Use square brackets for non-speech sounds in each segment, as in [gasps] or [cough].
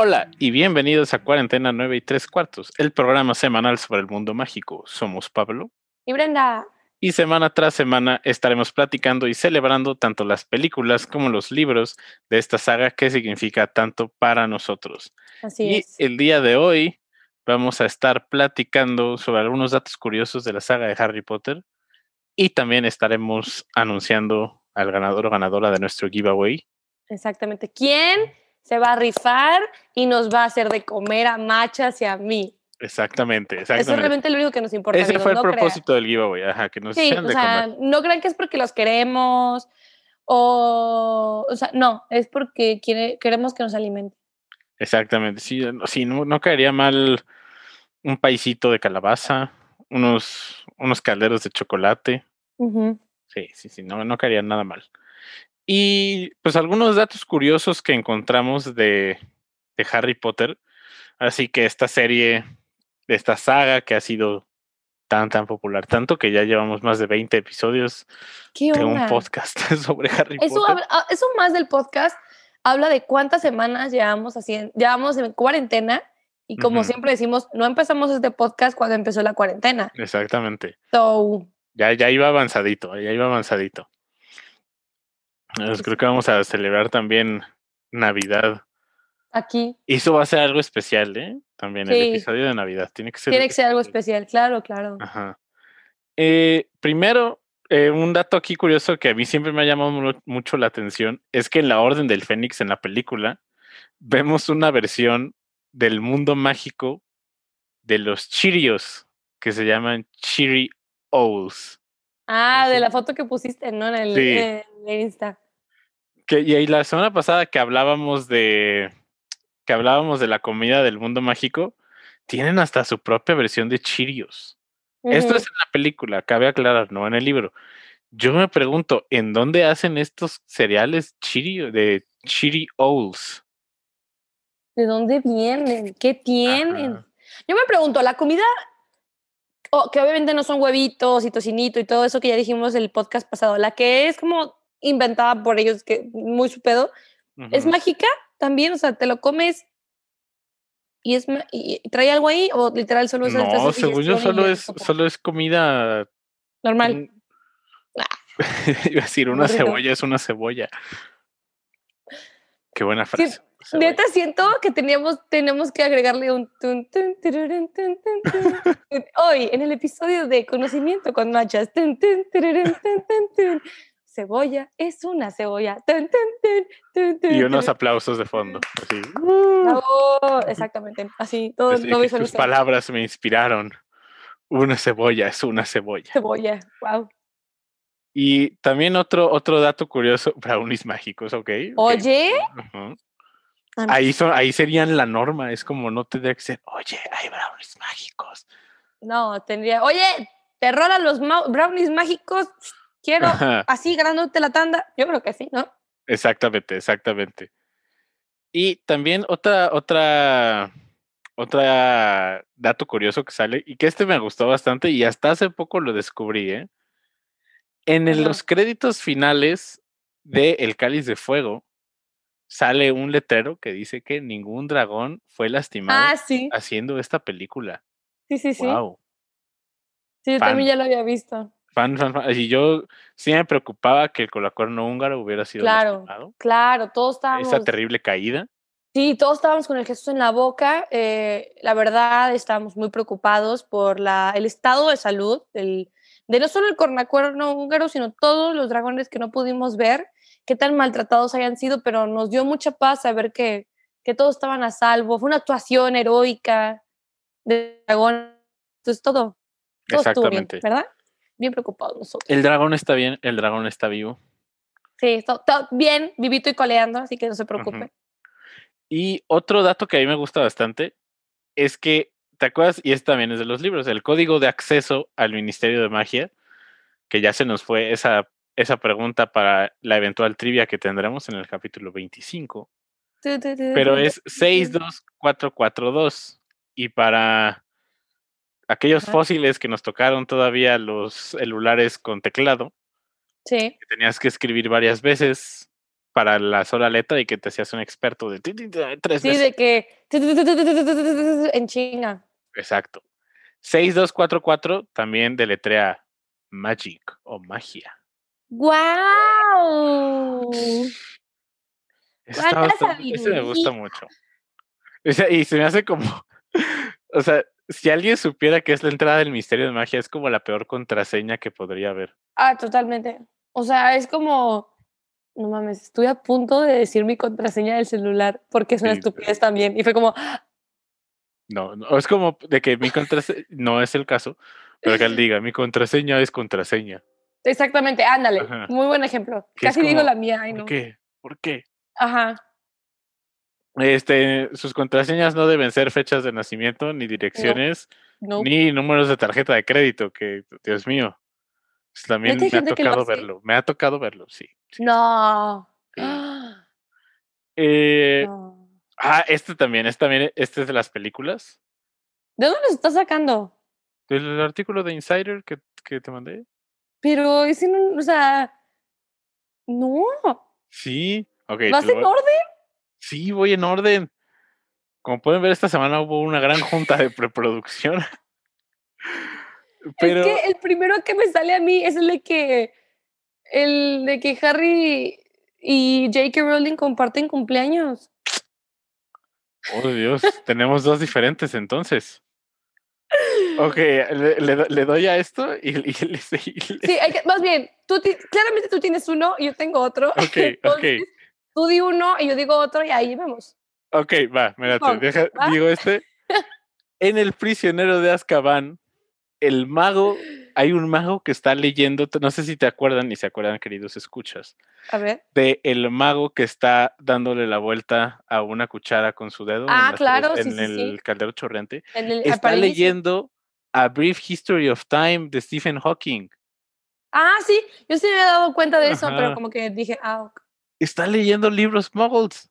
Hola y bienvenidos a Cuarentena 9 y 3 cuartos, el programa semanal sobre el mundo mágico. Somos Pablo. Y Brenda. Y semana tras semana estaremos platicando y celebrando tanto las películas como los libros de esta saga que significa tanto para nosotros. Así y es. el día de hoy vamos a estar platicando sobre algunos datos curiosos de la saga de Harry Potter y también estaremos anunciando al ganador o ganadora de nuestro giveaway. Exactamente. ¿Quién se va a rifar y nos va a hacer de comer a Machas y a mí? Exactamente, Eso es realmente lo único que nos importa. Ese amigos, fue el no crean. propósito del giveaway, ajá, que nos Sí, o de sea, comer. no crean que es porque los queremos o, o sea, no, es porque quiere- queremos que nos alimente. Exactamente, sí, no- sí, no, no caería mal un paisito de calabaza, unos, unos calderos de chocolate. Sí, sí, sí, no, no caería nada mal. Y pues algunos datos curiosos que encontramos de, de Harry Potter. Así que esta serie, esta saga que ha sido tan, tan popular, tanto que ya llevamos más de 20 episodios ¿Qué de un podcast [laughs] sobre Harry Eso, Potter. habla- ah, eso más del podcast habla de cuántas semanas llevamos haciendo, llevamos en cuarentena y como siempre decimos, no empezamos este podcast cuando empezó la cuarentena. Exactamente. So, Ya, ya iba avanzadito, ya iba avanzadito. Pues creo que vamos a celebrar también Navidad. aquí Y eso va a ser algo especial, ¿eh? También el episodio de Navidad. Tiene que ser. tiene que ser algo especial, claro, claro. Ajá. Eh, primero, eh, un dato aquí curioso que a mí siempre me ha llamado mu- mucho la atención es que en la Orden del Fénix, en la película, vemos una versión del mundo mágico de los Chirios, que se llaman Chiri Owls. Ah, de la foto que pusiste, ¿no? En el, Sí. en el Insta. Que, y ahí la semana pasada que hablábamos de que hablábamos de la comida del mundo mágico, tienen hasta su propia versión de Chirios. Esto es en la película, cabe aclarar, no en el libro. Yo me pregunto, ¿en dónde hacen estos cereales de Chiri Owls? ¿De dónde vienen? ¿Qué tienen? Ajá. Yo me pregunto, la comida, oh, que obviamente no son huevitos y tocinito y todo eso que ya dijimos el podcast pasado, la que es como inventada por ellos, que muy su pedo, ¿es mágica también? O sea, te lo comes y es y, trae algo ahí o literal solo es No, según yo solo es, solo es comida. normal. Ah. [laughs] Iba a decir, una cebolla es una cebolla. Qué buena Sí, frase. cebolla. Neta siento que teníamos, tenemos que agregarle un tun, tun, tururun, tun, tun, tun. [laughs] hoy en el episodio de conocimiento con machas. Cebolla es una cebolla. tun, tun, tun, tun, tun, Y unos aplausos de fondo. Así. Bravo, exactamente. Así, todo visualizamos. palabras me inspiraron. Una cebolla es una cebolla. Cebolla, wow. Y también otro, otro dato curioso, brownies mágicos, ¿ok? ok. Oye. Ah, Ahí, son, ahí serían la norma, es como no tendría que ser, oye, hay brownies mágicos. no, tendría. Oye, te rolan los brownies mágicos. Quiero Ajá, así ganándote la tanda. Yo creo que sí, ¿no? exactamente, exactamente. Y también otra, otra, otra dato curioso que sale, y que este me gustó bastante, y hasta hace poco lo descubrí, ¿eh? En el- los créditos finales de El Cáliz de Fuego sale un letrero que dice que ningún dragón fue lastimado Ah, sí. haciendo esta película. Sí, sí, sí. Wow. Sí, yo Fan. también ya lo había visto. Fan, fan, fan. Y yo sí me preocupaba que el colacuerno húngaro hubiera sido Claro. lastimado. Claro, todos estábamos. Esa terrible caída. Sí, todos estábamos con el Jesús en la boca. eh, la verdad, estábamos muy preocupados por la, el estado de salud del, de no solo el cornacuerno húngaro, sino todos los dragones que no pudimos ver, qué tan maltratados hayan sido, pero nos dio mucha paz saber que, que todos estaban a salvo. Fue una actuación heroica de dragón. Entonces, todo, todo estuvo bien, Exactamente. ¿verdad? Bien preocupados nosotros. El dragón está bien, el dragón está vivo. Sí, todo bien, vivito y coleando, así que no se preocupe. Y otro dato que a mí me gusta bastante es que, ¿te acuerdas? Y este también es de los libros, el código de acceso al Ministerio de Magia, que ya se nos fue esa, esa pregunta para la eventual trivia que tendremos en el capítulo 25. Tu, tu, tu, pero es tu, tu. 62442. Y para aquellos Ajá. fósiles que nos tocaron todavía los celulares con teclado, Sí. que tenías que escribir varias veces para la sola letra y que te hacías un experto de tres Sí, de que en chinga. Exacto. 6244 también deletrea magic o magia. ¡Guau! Eso está ¡Cuánta bastante- ese me gusta mucho. O sea, y se me hace como, o sea, si alguien supiera que es la entrada del misterio de magia, es como la peor contraseña que podría haber. Ah, totalmente. O sea, es como, no mames, estoy a punto de decir mi contraseña del celular porque es una Sí. estupidez también. Y fue como, No, no, es como de que mi contraseña, no es el caso, pero que él [laughs] diga, mi contraseña es contraseña. exactamente, ándale. Ajá. Muy buen ejemplo. Casi digo la mía, ay ¿Por no. qué? ¿Por qué? Ajá. Este, sus contraseñas no deben ser fechas de nacimiento, ni direcciones, No. ni números de tarjeta de crédito, que, Dios mío. pues También ¿Neta hay me ha tocado verlo. Me ha tocado verlo, sí. sí. No. Sí. Ah, Eh, no. Ah, este también, este también, este es de las películas. ¿De dónde los estás sacando? Del artículo de Insider que, que te mandé. Pero ese no, o sea, no. Sí. Ok. ¿Vas en voy- orden? Sí, voy en orden. Como pueden ver, esta semana hubo una gran junta de preproducción. Pero Es que el primero que me sale a mí es el de que el de que Harry y J.K. Rowling comparten cumpleaños. Oh, Dios, tenemos dos diferentes entonces. Ok, le, le do- le doy a esto y, y le- y Sí, hay que- más bien, tú ti- claramente tú tienes uno y yo tengo otro. Ok, Entonces, ok, Tú di uno y yo digo otro y ahí vemos. ok, va, mírate, deja, ¿va? digo este. En El prisionero de Azkaban, el mago, hay un mago que está leyendo, no sé si te acuerdan y se acuerdan, queridos escuchas, A ver. de el mago que está dándole la vuelta a una cuchara con su dedo Ah, en, la claro, sí, en sí, el caldero chorreante. En el, Está leyendo A Brief History of Time de Stephen Hawking. Ah, sí, yo sí me había dado cuenta de eso, pero como que dije, ah, ok. Está leyendo libros muggles.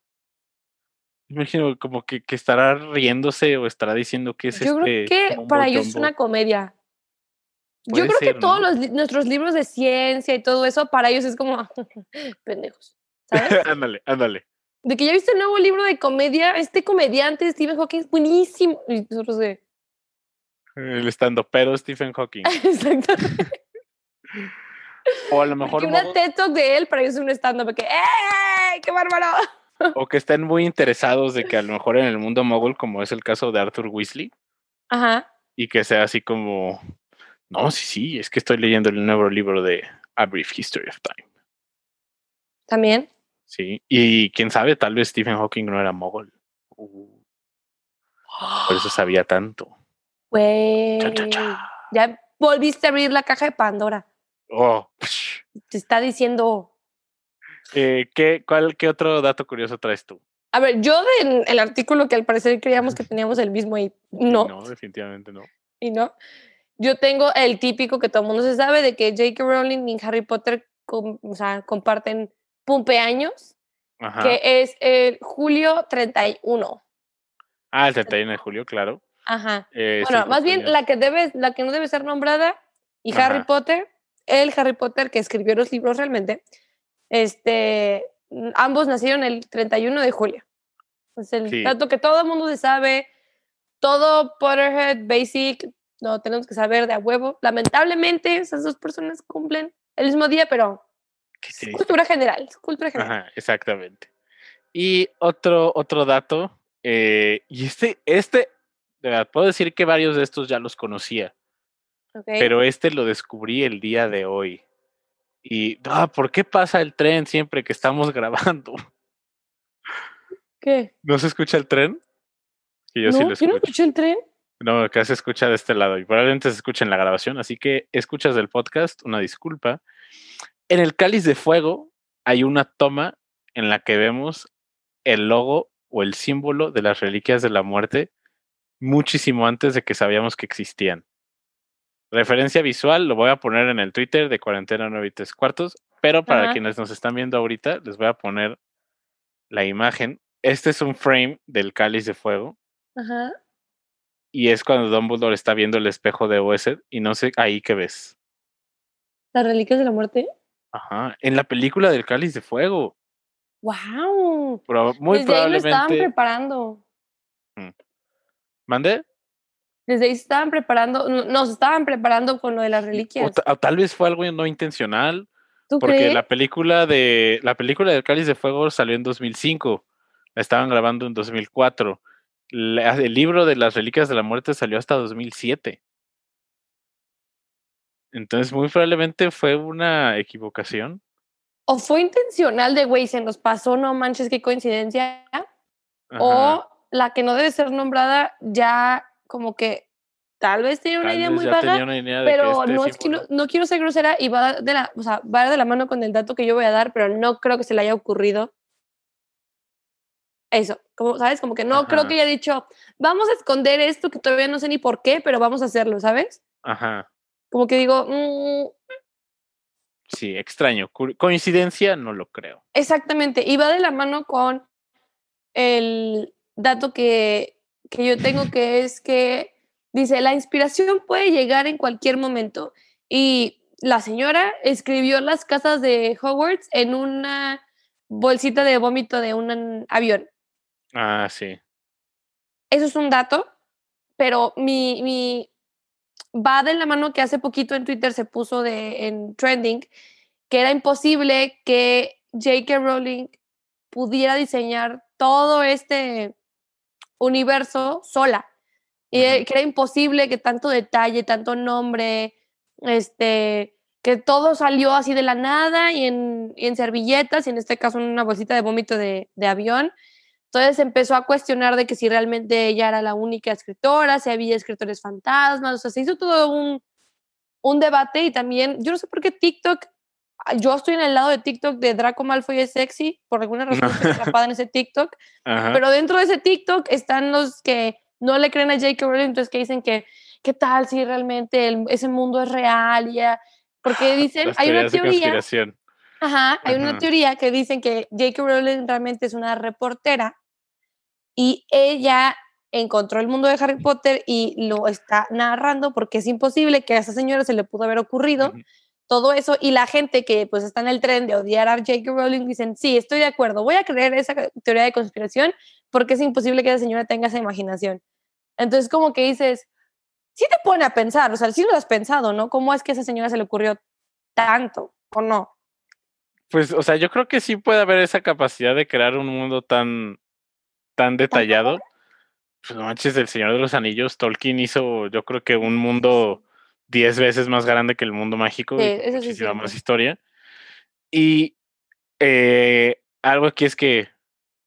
Imagino como que, que estará riéndose o estará diciendo que es yo este. creo que mumbo para ellos es una comedia. Yo creo ser, que todos nuestros libros de ciencia y todo eso, para ellos es como [laughs] pendejos, ¿sabes? [laughs] ándale, ándale. De que ya viste el nuevo libro de comedia, este comediante Stephen Hawking es buenísimo. Y nosotros de, El estando pero Stephen Hawking. [laughs] exactamente. O a lo Porque mejor una muggles, TED Talk de él para es un stand-up que, ¡eh! ¡Qué bárbaro! o que estén muy interesados de que a lo [laughs] mejor en el mundo muggle, como es el caso de Arthur Weasley, Ajá. y que sea así como. No, sí, sí, es que estoy leyendo el nuevo libro de A Brief History of Time. También. Sí, y quién sabe, tal vez Stephen Hawking no era mogol. Uh, por eso sabía tanto. [gasps] Güey. Ya volviste a abrir la caja de Pandora. Oh. Te está diciendo. Eh, ¿qué, cuál, ¿Qué otro dato curioso traes tú? A ver, yo en el artículo que al parecer creíamos que teníamos el mismo y no, No, definitivamente no. y no. Yo tengo el típico que todo el mundo se sabe de que J.K. Rowling y Harry Potter com- o sea, comparten pumpeaños, Ajá. que es el julio 31. Ah, el 31 de julio, claro. Ajá. Eh, Bueno, más bien cumpleaños. la que debe, la que no debe ser nombrada y Harry. Potter, el Harry Potter que escribió los libros realmente, este, ambos nacieron el 31 de julio. Es el Sí. dato que todo el mundo se sabe, todo Potterhead Basic, lo tenemos que saber de a huevo. Lamentablemente esas dos personas cumplen el mismo día, pero es cultura general, es cultura general. Ajá, exactamente. Y otro, otro dato, eh, y este, este, de verdad, puedo decir que varios de estos ya los conocía, pero este lo descubrí el día de hoy. Y, ah, ¿por qué pasa el tren siempre que estamos [laughs] grabando? ¿Qué? ¿No se escucha el tren? Que yo ¿No? sí lo ¿Yo escucho. no escuché el tren? No, acá se escucha de este lado y probablemente se escucha en la grabación, así que escuchas del podcast, una disculpa. En el cáliz de fuego hay una toma en la que vemos el logo o el símbolo de las reliquias de la muerte muchísimo antes de que sabíamos que existían. Referencia visual lo voy a poner en el Twitter de cuarentena 9 y 3 cuartos, pero para Ajá. quienes nos están viendo ahorita les voy a poner la imagen. Este es un frame del cáliz de fuego Ajá. y es cuando Dumbledore está viendo el espejo de Oesed y no sé ahí qué ves. ¿Las reliquias de la muerte? Ajá, en la película del Cáliz de Fuego. ¡Wow! muy Desde ahí lo estaban probablemente. preparando. ¿Mande? Desde ahí se estaban preparando, no, nos estaban preparando con lo de las reliquias. o tal vez fue algo no intencional, ¿Tú porque crees? la película de la película del Cáliz de Fuego salió en 2005, la estaban grabando en 2004. La- el libro de las Reliquias de la Muerte salió hasta 2007. Entonces, muy probablemente fue una equivocación. O fue intencional de, güey, se nos pasó, no manches, qué coincidencia. Ajá. O la que no debe ser nombrada ya como que tal vez tiene una Tal idea muy vaga, tenía una idea pero este no, es que no, quiero ser grosera y va de, la, o sea, va de la mano con el dato que yo voy a dar, pero no creo que se le haya ocurrido eso, como, ¿sabes? Como que no creo que haya dicho, vamos a esconder esto que todavía no sé ni por qué, pero vamos a hacerlo, ¿sabes? Ajá. Como que digo, mm, Sí, extraño. Coincidencia, no lo creo. Exactamente, y va de la mano con el dato que, que yo tengo, que es que dice, la inspiración puede llegar en cualquier momento. Y la señora escribió las casas de Hogwarts en una bolsita de vómito de un avión. Ah, sí. Eso es un dato, pero mi, mi va de la mano que hace poquito en Twitter se puso de, en trending que era imposible que J.K. Rowling pudiera diseñar todo este universo sola. Y Ujú. que era imposible que tanto detalle, tanto nombre, este, que todo salió así de la nada y en, y en servilletas, y en este caso en una bolsita de vómito de, de avión. Entonces empezó a cuestionar de que si realmente ella era la única escritora, si había escritores fantasmas, o sea, se hizo todo un, un debate y también, yo no sé por qué TikTok, yo estoy en el lado de TikTok de Draco Malfoy es sexy, por alguna [laughs] razón estoy atrapada en ese TikTok, Ajá. pero dentro de ese TikTok están los que no le creen a J.K. Rowling, entonces que dicen que, ¿qué tal si realmente el- ese mundo es real? Ya? Porque dicen, Las hay una teoría. Ajá, hay una Ajá. teoría que dicen que J.K. Rowling realmente es una reportera y ella encontró el mundo de Harry Potter y lo está narrando porque es imposible que a esa señora se le pudo haber ocurrido Ujú. Todo eso y la gente que pues está en el tren de odiar a J.K. Rowling dicen, sí, estoy de acuerdo, voy a creer esa teoría de conspiración porque es imposible que esa señora tenga esa imaginación. Entonces como que dices, sí te pone a pensar, o sea, sí lo has pensado, ¿no? ¿Cómo es que a esa señora se le ocurrió tanto o no? Pues, o sea, yo creo que sí puede haber esa capacidad de crear un mundo tan, tan detallado. Pues no manches, el Señor de los Anillos, Tolkien hizo, yo creo que un mundo diez veces más grande que el mundo mágico Sí, y sí muchísima más historia. Y eh, algo aquí es que,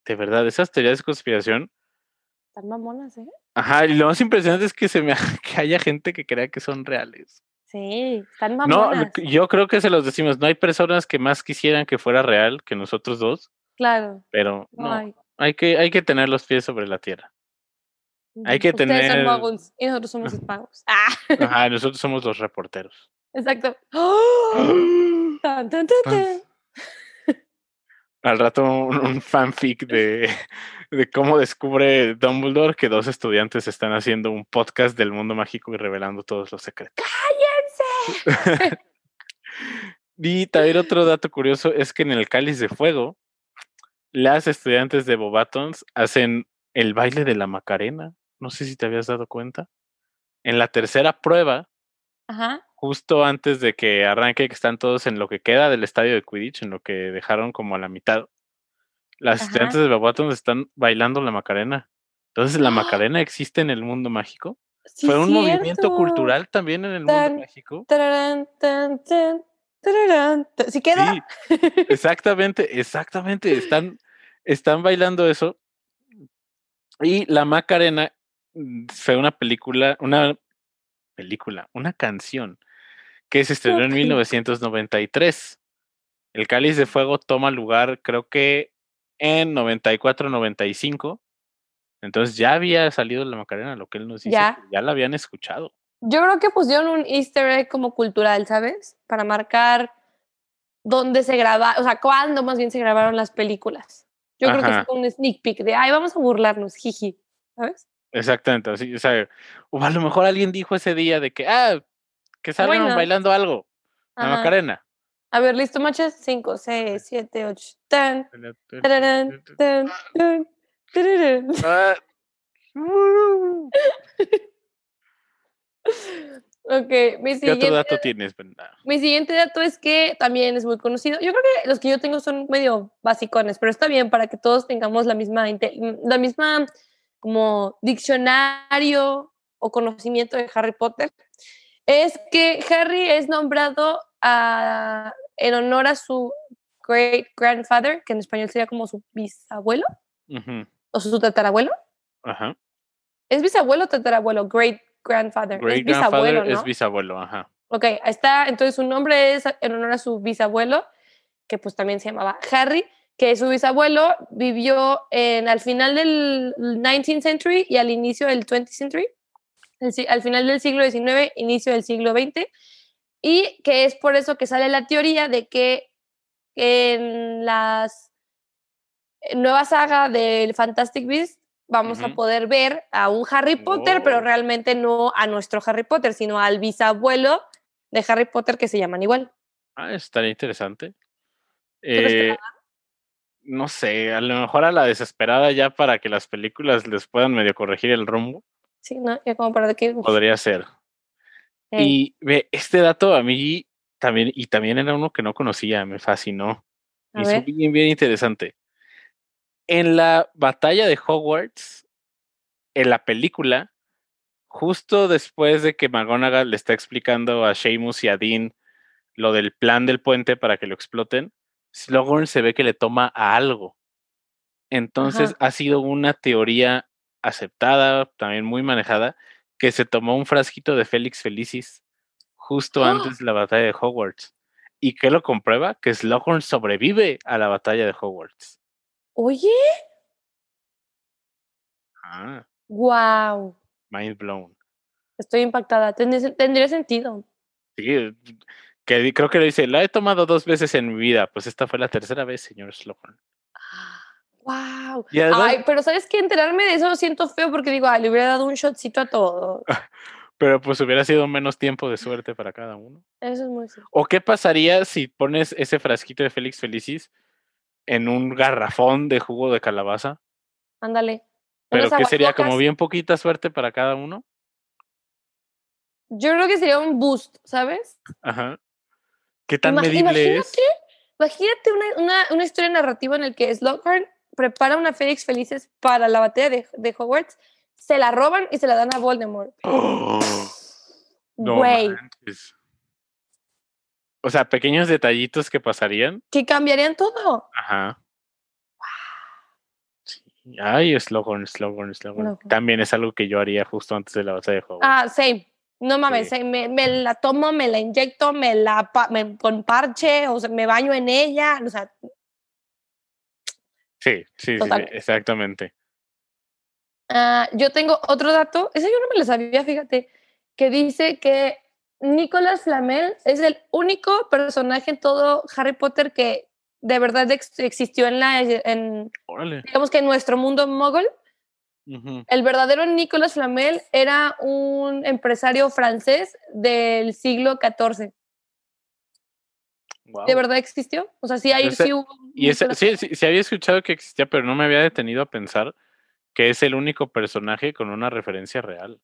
de verdad, esas teorías de conspiración, Están mamonas, ¿eh? ajá, y lo más impresionante es que se me [laughs] que haya gente que crea que son reales. Sí, están No, mamonas. yo creo que se los decimos, no hay personas que más quisieran que fuera real que nosotros dos, Claro. pero No no, hay. hay que, hay que tener los pies sobre la tierra. Hay que Ustedes tener- son muggles y nosotros somos espagos. Ah, Ajá, [laughs] nosotros somos los reporteros. exacto. [gasps] ¡Oh! Tan, tan, tan, tan. Al rato un, un fanfic de, [laughs] de cómo descubre Dumbledore que dos estudiantes están haciendo un podcast del mundo mágico y revelando todos los secretos. [laughs] Y también otro dato curioso es que en el Cáliz de Fuego, las estudiantes de Bobatons hacen el baile de la Macarena. No sé si te habías dado cuenta. En la tercera prueba, Ajá. justo antes de que arranque, que están todos en lo que queda del estadio de Quidditch, en lo que dejaron como a la mitad. Las Ajá. estudiantes de Bobatons están bailando la Macarena. Entonces, ¿la ¡Ah! Macarena existe en el mundo mágico? Sí, ¿Fue un movimiento cultural también en el mundo mágico? tararán, tan, tan, tararán, tan. ¿Sí queda? Sí, exactamente, exactamente. Están, están bailando eso. Y la Macarena fue una película, una película, una canción que se estrenó en Ok. 1993. El Cáliz de Fuego toma lugar, creo que en 94-95. Entonces ya había salido la Macarena, lo que él nos dice, Ya. la habían escuchado. Yo creo que pusieron un easter egg como cultural, ¿sabes? Para marcar dónde se graba, o sea, cuándo más bien se grabaron las películas. Yo creo que fue un sneak peek de, ay, vamos a burlarnos, jiji, ¿sabes? Exactamente, así, o sea, o a lo mejor alguien dijo ese día de que, ah, que salgan Buena. bailando algo, la Ajá. Macarena. A ver, ¿listo, machas? 5, 6, 7, 8. Tan, tararán, tan, tan, tararán. Ah, [laughs] Ok, mi ¿Qué siguiente, otro dato tienes, Brenda? mi siguiente dato es que también es muy conocido. Yo creo que los que yo tengo son medio basicones, pero está bien para que todos tengamos la misma, la misma como diccionario o conocimiento de Harry Potter. Es que Harry es nombrado a- en honor a su great grandfather, que en español sería como su bisabuelo o su tatarabuelo. Ajá. ¿Es bisabuelo o tatarabuelo? Great grandfather. Great es bisabuelo, es bisabuelo, ajá. Ok, ahí está. Entonces su nombre es en honor a su bisabuelo, que pues también se llamaba Harry, que su bisabuelo vivió en, al final del 19th century y al inicio del 20th century, el al final del siglo XIX, inicio del siglo XX, y que es por eso que sale la teoría de que en las nueva saga del Fantastic Beasts vamos a poder ver a un Harry Potter, pero Oh. realmente no a nuestro Harry Potter, sino al bisabuelo de Harry Potter que se llaman igual. Ah, interesante. que la Eh, no sé, a lo mejor a la desesperada ya para que las películas les puedan medio corregir el rumbo, Sí, ¿no? Ya como para que... podría ser. Y ve, este dato a mí también, y también era uno que no conocía, me fascinó. a hizo ver. bien, bien interesante. En la batalla de Hogwarts, en la película, justo después de que McGonagall le está explicando a Seamus y a Dean lo del plan del puente para que lo exploten, Slughorn se ve que le toma a algo. Entonces Ajá. ha sido una teoría aceptada, también muy manejada, que se tomó un frasquito de Félix Felicis justo ¡Ah! antes de la batalla de Hogwarts. ¿Y qué lo comprueba? Que Slughorn sobrevive a la batalla de Hogwarts. Oye, Ah, wow. mind blown. Estoy impactada. Tendría, tendría sentido. Sí, que creo que le dice, la he tomado dos veces en mi vida. Pues esta fue la tercera vez, señor Slughorn. Wow. Y además, Ay, pero ¿sabes qué? Enterarme de eso lo siento feo porque digo, ay, le hubiera dado un shotcito a todo. [laughs] pero pues hubiera sido menos tiempo de suerte para cada uno. Eso es muy cierto. ¿O qué pasaría si pones ese frasquito de Félix Felicis en un garrafón de jugo de calabaza? Ándale. Pero que sería como bien poquita suerte para cada uno. Yo creo que sería un boost, ¿sabes? Ajá. ¿Qué tan Ima- medible es? Imagínate una, una, una historia narrativa en la que Slughorn prepara una Félix Felices para la batalla de, de Hogwarts, se la roban y se la dan a Voldemort. ¡Oh! [gasps] No Güey. O sea, pequeños detallitos que pasarían. que cambiarían todo. Ajá. Ay, Slughorn, Slughorn, Slughorn. Loco. También es algo que yo haría justo antes de la batalla de Hogwarts. Ah, same. No mames, Sí. same. Me, me la tomo, me la inyecto, me la me- con parche, o sea, me baño en ella. O sea, Sí, sí, sí, exactamente. Ah, yo tengo otro dato, ese yo no me lo sabía, fíjate, que dice que Nicolas Flamel es el único personaje en todo Harry Potter que de verdad ex- existió en la, en, Órale. digamos que en nuestro mundo El verdadero Nicolas Flamel era un empresario francés del siglo XIV. ¿De verdad existió? O sea, sí, hay, Ese- sí hubo un Y ese, sí, sí, sí había escuchado que existía, pero no me había detenido a pensar que es el único personaje con una referencia real.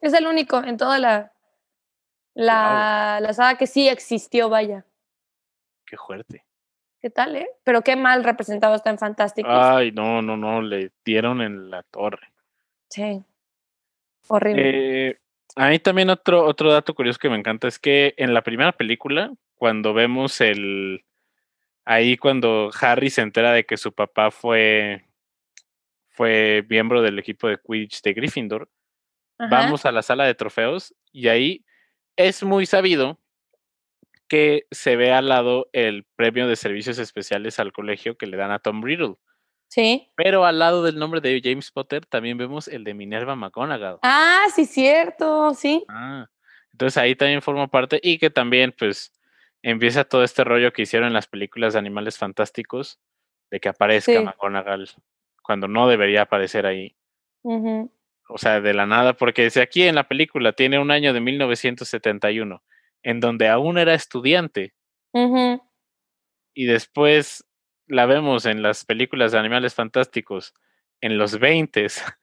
Es el único en toda la, la, la saga que sí existió, vaya. Qué fuerte. ¿Qué tal, eh? Pero qué mal representado está en Fantastic Beasts. Ay, no, no, no, le dieron en la torre. Sí. Horrible. Eh, a mí también otro, otro dato curioso que me encanta es que en la primera película, cuando vemos el... Ahí cuando Harry se entera de que su papá fue, fue miembro del equipo de Quidditch de Gryffindor, Ajá. vamos a la sala de trofeos y ahí es muy sabido que se ve al lado el premio de servicios especiales al colegio que le dan a Tom Riddle. Sí. Pero al lado del nombre de James Potter también vemos el de Minerva McGonagall. Ah, sí, cierto, sí. Ah, entonces ahí también forma parte y que también pues empieza todo este rollo que hicieron en las películas de Animales Fantásticos de que aparezca Sí. McGonagall cuando no debería aparecer ahí. O sea, de la nada, porque si aquí en la película tiene un año de 1971, en donde aún era estudiante, y después la vemos en las películas de animales fantásticos en los 20. [laughs]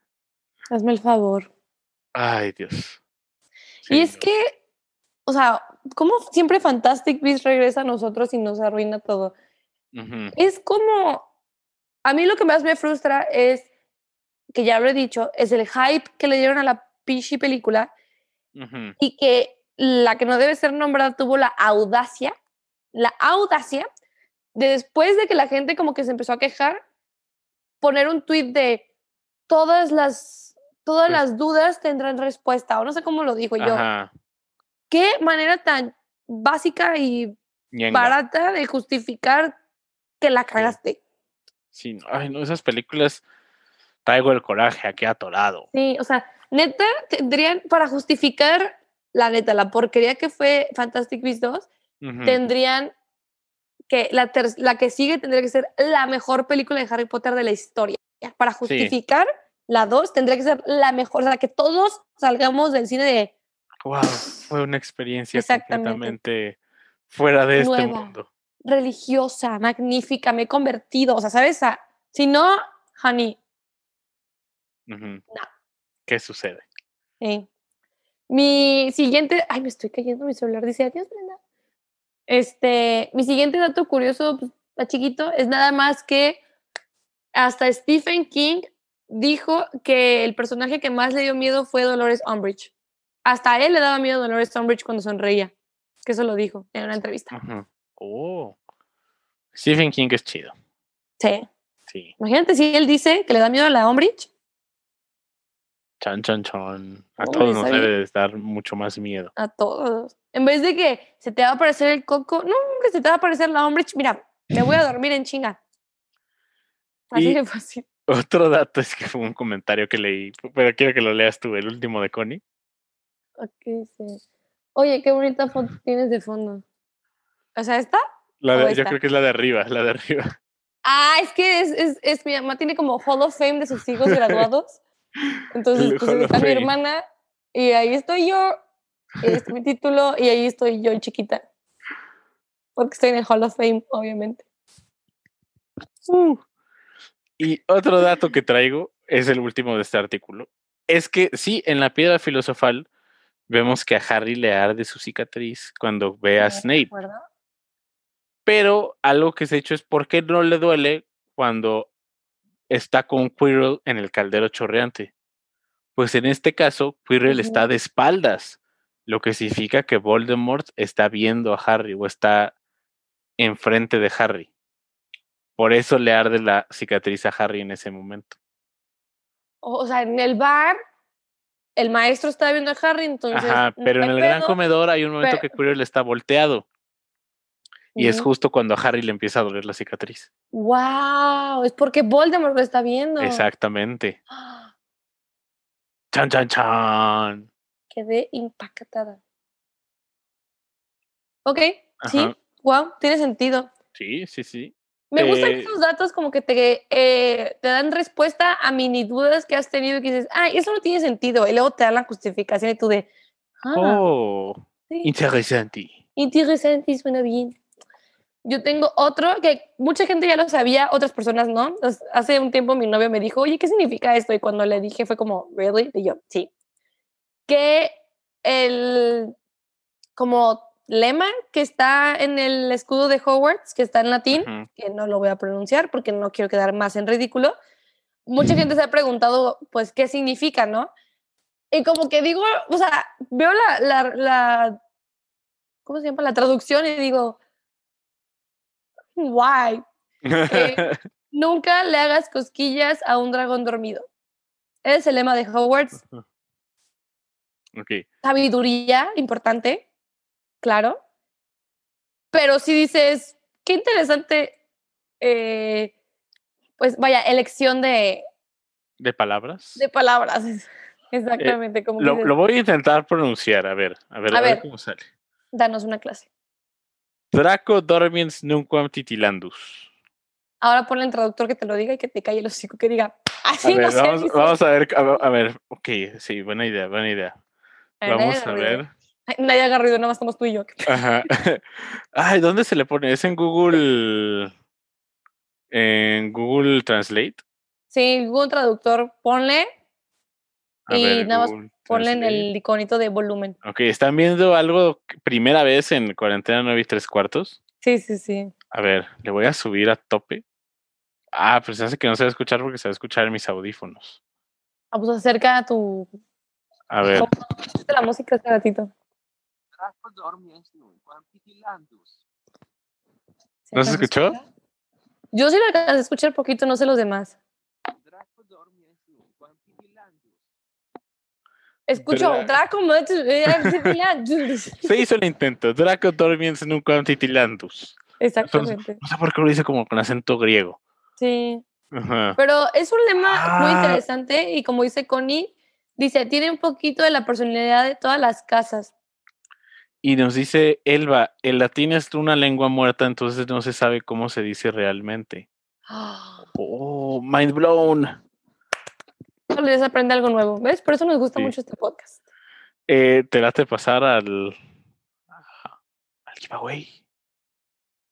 Hazme el favor. Ay, Dios. Y es que, o sea, como siempre Fantastic Beasts regresa a nosotros y nos arruina todo. Es como, a mí lo que más me frustra es, que ya lo he dicho, es el hype que le dieron a la pichi película y que la que no debe ser nombrada tuvo la audacia, la audacia de después de que la gente como que se empezó a quejar, poner un tweet de todas las, todas Pues- las dudas tendrán respuesta, o no sé cómo lo dijo yo. Qué manera tan básica y barata de justificar que la cagaste. Sí, no, ay, no, esas películas traigo el coraje aquí atorado. Sí, o sea, neta, tendrían para justificar la neta, la porquería que fue Fantastic Beasts 2, Ujú, tendrían que la, ter- la que sigue tendría que ser la mejor película de Harry Potter de la historia. Para justificar la 2 tendría que ser la mejor, o sea, que todos salgamos del cine de Wow, fue una experiencia completamente fuera de este mundo. religiosa, magnífica, me he convertido, o sea, ¿sabes? A- si no, honey, Ujú. ¿Qué sucede? eh. Mi siguiente, ay, me estoy cayendo mi celular, dice adiós, Brenda. Este, mi siguiente dato curioso, pues, está chiquito, es nada más que hasta Stephen King dijo que el personaje que más le dio miedo fue Dolores Umbridge. Hasta a él le daba miedo Dolores Umbridge cuando sonreía, que eso lo dijo en una entrevista. Oh. Stephen King es chido. Sí. Sí. Imagínate si él dice que le da miedo a la Umbridge. Chan, chan, chan. A todos nos debe de dar mucho más miedo. A todos. En vez de que se te va a aparecer el coco, no, hombre, se te va a aparecer la Umbridge. Mira, me voy a [clears throat] dormir en chinga. Así Y- de fácil. Otro dato es que fue un comentario que leí, pero quiero que lo leas tú, el último de Connie. Ok, sí. Oye, qué bonita foto [clears throat] tienes de fondo. O sea, ¿esta? La de- ¿O yo esta? creo que es la de arriba, la de arriba. Ah, es que es, es, es- mi mamá tiene como Hall of Fame de sus hijos graduados. Entonces, pues está mi hermana y ahí estoy yo. Y ahí está mi título y ahí estoy yo chiquita. Porque estoy en el Hall of Fame, obviamente. Uh. Y otro dato que traigo es el último de este artículo. Es que sí, en la piedra filosofal vemos que a Harry le arde su cicatriz cuando ve a Snape. Pero algo que se ha hecho es por qué no le duele cuando está con Quirrell en el caldero chorreante. Pues en este caso, Quirrell está de espaldas, lo que significa que Voldemort está viendo a Harry o está enfrente de Harry. Por eso le arde la cicatriz a Harry en ese momento. O, sea, en el bar, el maestro está viendo a Harry, entonces. Ajá, no pero en el gran comedor hay un momento que Quirrell está volteado y es justo cuando a Harry le empieza a doler la cicatriz. ¡Wow! Es porque Voldemort lo está viendo. Exactamente. ¡Ah! Chan, chan, chan. Quedé impactada. Ok, sí, wow, tiene sentido. Sí, sí, sí. Me gustan Eh, esos datos como que te, eh, te dan respuesta a mini dudas que has tenido y que dices, ah, eso no tiene sentido. Y luego te dan la justificación y tú de, ah, Oh, sí, interesante. interesante, suena bien. Yo tengo otro que mucha gente ya lo sabía, otras personas no. Entonces, hace un tiempo mi novio me dijo, oye, ¿qué significa esto? Y cuando le dije fue como, ¿really? Y yo, sí. Que el como lema que está en el escudo de Hogwarts, que está en latín, que no lo voy a pronunciar porque no quiero quedar más en ridículo. Mucha gente se ha preguntado, pues, ¿qué significa, no? Y como que digo, o sea, veo la, la, la ¿cómo se llama? La traducción y digo, why? Eh, [laughs] Nunca le hagas cosquillas a un dragón dormido. Ese es el lema de Hogwarts. ok. Sabiduría, importante, claro. Pero si dices, qué interesante, eh, pues vaya, elección de, ¿De palabras? de palabras. Exactamente, como Eh, Lo, dices, lo voy a intentar pronunciar, a ver, a ver, A a ver ver. cómo sale. danos una clase. Draco dormiens nunquam titilandus. Ahora ponle el traductor que te lo diga y que te calle el hocico, que diga, A así ver, no vamos, dice". vamos a ver, a ver, ok, sí, buena idea, buena idea. Vamos a ver. Nadie ha ruido, nada más estamos tú y yo. Ajá. [laughs] Ay, ¿dónde se le pone? ¿Es en Google? ¿En Google Translate? Sí, Google Traductor, ponle A y ver, nada más Google ponle en el iconito de volumen. Ok, ¿están viendo algo primera vez en cuarentena 9 y 3 cuartos? Sí, sí, sí. A ver, le voy a subir a tope. Ah, pues se hace que no se va a escuchar porque se va a escuchar en mis audífonos. Ah, pues acerca tu A ver, de [laughs] la música este ratito. ¿No se a escuchó? Yo sí lo alcancé a escuchar poquito, no sé los demás. Draco dormies nun, quam titilandus. Escucho Dra- Draco [laughs] se hizo el intento. Draco dormiens nunquam titilandus. Exactamente. No sé por qué lo dice como con acento griego. Sí. Ajá. Pero es un lema muy Ah. interesante y como dice Connie, dice, tiene un poquito de la personalidad de todas las casas. Y nos dice Elba, el latín es una lengua muerta, entonces no se sabe cómo se dice realmente. [gasps] Oh, mind blown. Todos los días aprende algo nuevo, ¿ves? Por eso nos gusta Sí. mucho este podcast. Eh, te late pasar al, al giveaway.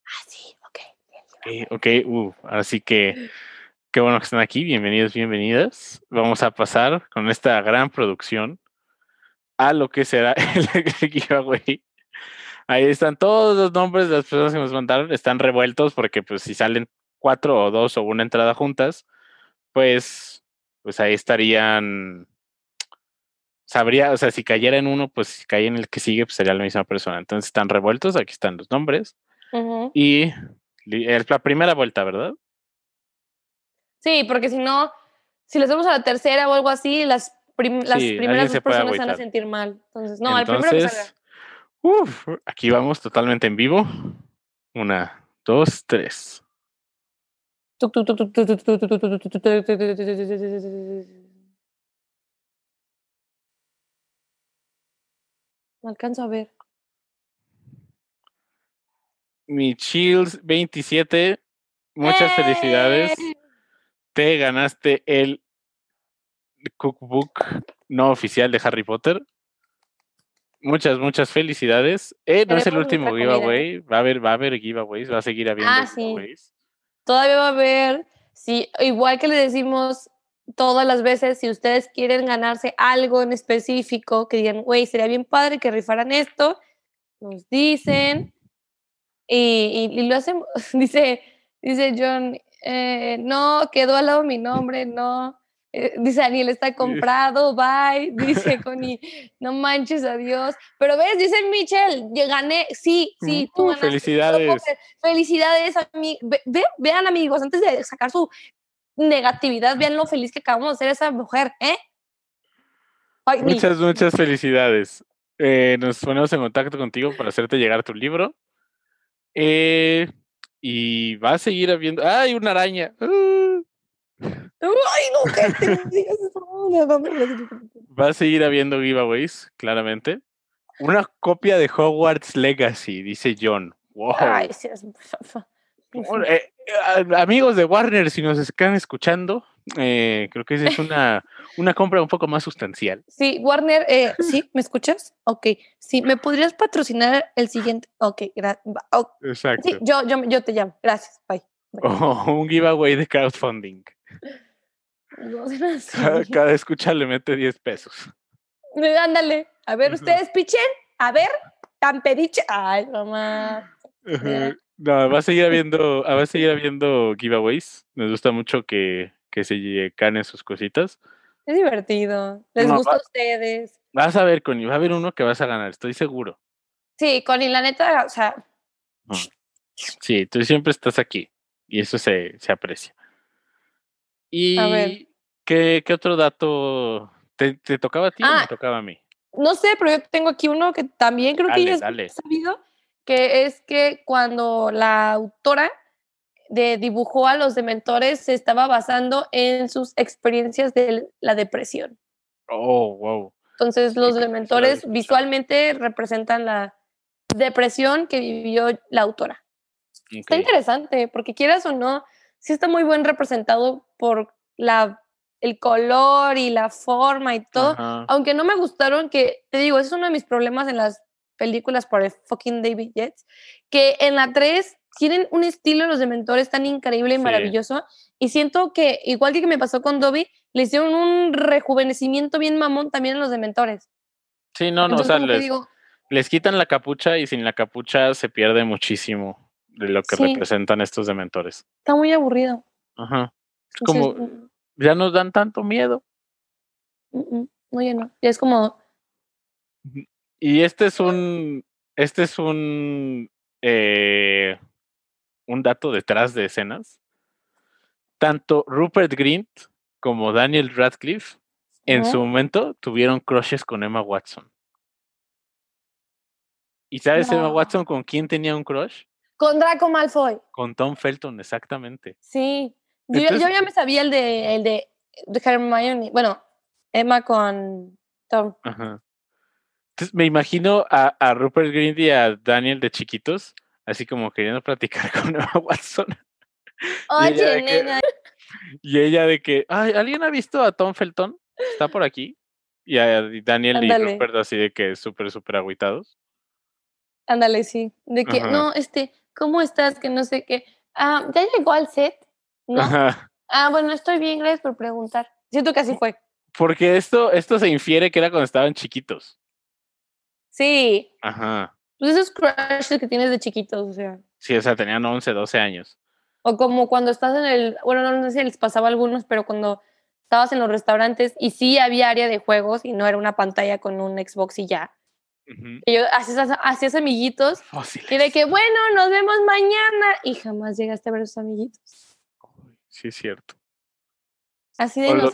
Ah, sí, ok. Ok, ok, uh, así que qué bueno que están aquí, bienvenidos, bienvenidas. Vamos a pasar con esta gran producción a lo que será [laughs] el giveaway. Ahí están todos los nombres de las personas que nos mandaron, están revueltos porque pues si salen cuatro o dos o una entrada juntas, pues, pues ahí estarían, sabría, o sea, si cayera en uno, pues si cae en el que sigue, pues sería la misma persona. Entonces están revueltos, aquí están los nombres. Y es la primera vuelta, ¿verdad? Sí, porque si no, si les vamos a la tercera o algo así, las, prim- las Sí, alguien primeras dos personas se van a sentir mal. Entonces, no, al primero que salga. Entonces, uf, aquí vamos totalmente en vivo. Una, dos, tres. No alcanzo a ver. Mi Chills 27, muchas felicidades. ¡Eh! Te ganaste el cookbook no oficial de Harry Potter. Muchas, muchas felicidades. Eh, no es el último giveaway. Va a haber, va a haber giveaways, va a seguir habiendo Ah, sí. Todavía va a haber, sí, igual que le decimos todas las veces, si ustedes quieren ganarse algo en específico, que digan, güey, sería bien padre que rifaran esto, nos dicen y lo hacemos. [laughs] Dice, dice John, eh, no, quedó al lado mi nombre, no. Eh, dice Daniel, está comprado, bye. Dice [laughs] Connie, no manches, adiós. Pero ves, dice Michelle, yo gané, sí, sí, tú Uh, ganaste. felicidades. Felicidades, ami- ve- ve- vean amigos, antes de sacar su negatividad, vean lo feliz que acabamos de hacer esa mujer, ¿eh? Ay, Muchas, muchas felicidades. Eh, nos ponemos en contacto contigo para hacerte llegar tu libro. Eh, y va a seguir habiendo. ¡Ay, una araña! ¡Ah! Va a seguir habiendo giveaways, claramente. Una copia de Hogwarts Legacy, dice John. Eh, eh, amigos de Warner, si nos están escuchando, eh, creo que es una, una compra un poco más sustancial. Sí, Warner, eh, ¿sí? ¿Me escuchas? Ok. Sí, ¿me podrías patrocinar el siguiente? Ok, gracias. Exacto. Yo, yo, yo te llamo. Gracias, bye. Un giveaway de crowdfunding. [laughs] Cada, cada escucha le mete 10 pesos. Eh, Ándale. A ver, ustedes pichen. A ver, tan pediche. Ay, mamá. Mira. No, va a seguir habiendo, va a seguir habiendo giveaways. Nos gusta mucho que, que se ganen sus cositas. Es divertido. Les No, gusta va- a ustedes. Vas a ver, Connie, va a haber uno que vas a ganar, estoy seguro. Sí, Connie, la neta, o sea, Sí, tú siempre estás aquí y eso se, se aprecia. ¿Y ver. ¿qué, qué otro dato te, te tocaba a ti o Ah, me tocaba a mí? no sé, pero yo tengo aquí uno que también creo Dale, que ya es sabido, que es que cuando la autora de dibujó a los dementores se estaba basando en sus experiencias de la depresión. Oh, wow. Entonces, los sí dementores escuchado. visualmente representan la depresión que vivió la autora. Está interesante, porque quieras o no, sí está muy buen representado por la, el color y la forma y todo. Ajá. Aunque no me gustaron, que te digo, ese es uno de mis problemas en las películas por el fucking David Yates, que en la 3 tienen un estilo los dementores tan increíble y Sí. maravilloso. Y siento que, igual que me pasó con Dobby, le hicieron un rejuvenecimiento bien mamón también a los dementores. Sí, no, no, o Entonces, sea, les, digo, les quitan la capucha y sin la capucha se pierde muchísimo de lo que Sí. representan estos dementores. está muy aburrido. Ajá. Es Entonces, como, mm, ya nos dan tanto miedo. mm, mm, no, ya no. Ya es como, Y este es un, este es un, eh, un dato detrás de escenas. Tanto Rupert Grint como Daniel Radcliffe en su momento tuvieron crushes con Emma Watson. ¿Y sabes Emma. Watson con quién tenía un crush? Con Draco Malfoy. Con Tom Felton, exactamente. Sí. Yo, Entonces- yo ya me sabía el de, el de, de Hermione. Bueno, Emma con Tom. Ajá. Entonces me imagino a, a Rupert Grint y a Daniel de chiquitos, así como queriendo platicar [laughs] con Emma Watson. Oye, que- nena. Y ella de que, ay, ¿alguien ha visto a Tom Felton? ¿Está por aquí? Y a y Daniel Ándale. y Rupert así de que súper, súper agüitados. Ándale, sí. De que, Ajá. no, este, ¿cómo estás? Que no sé qué. Ah, ¿ya llegó al set? No. Ajá. Ah, bueno, estoy bien, gracias por preguntar. Siento que así fue. Porque esto, esto se infiere que era cuando estaban chiquitos. Sí. Ajá. Pues esos crushes que tienes de chiquitos, o sea. Sí, o sea, tenían 11, 12 años. O como cuando estás en el, bueno, no sé si les pasaba a algunos, pero cuando estabas en los restaurantes y sí había área de juegos y no era una pantalla con un Xbox y ya. Y yo hacías, hacías amiguitos Fósiles. y de que, bueno, nos vemos mañana. Y jamás llegaste a ver a sus amiguitos. Sí, es cierto. Así de O, lo-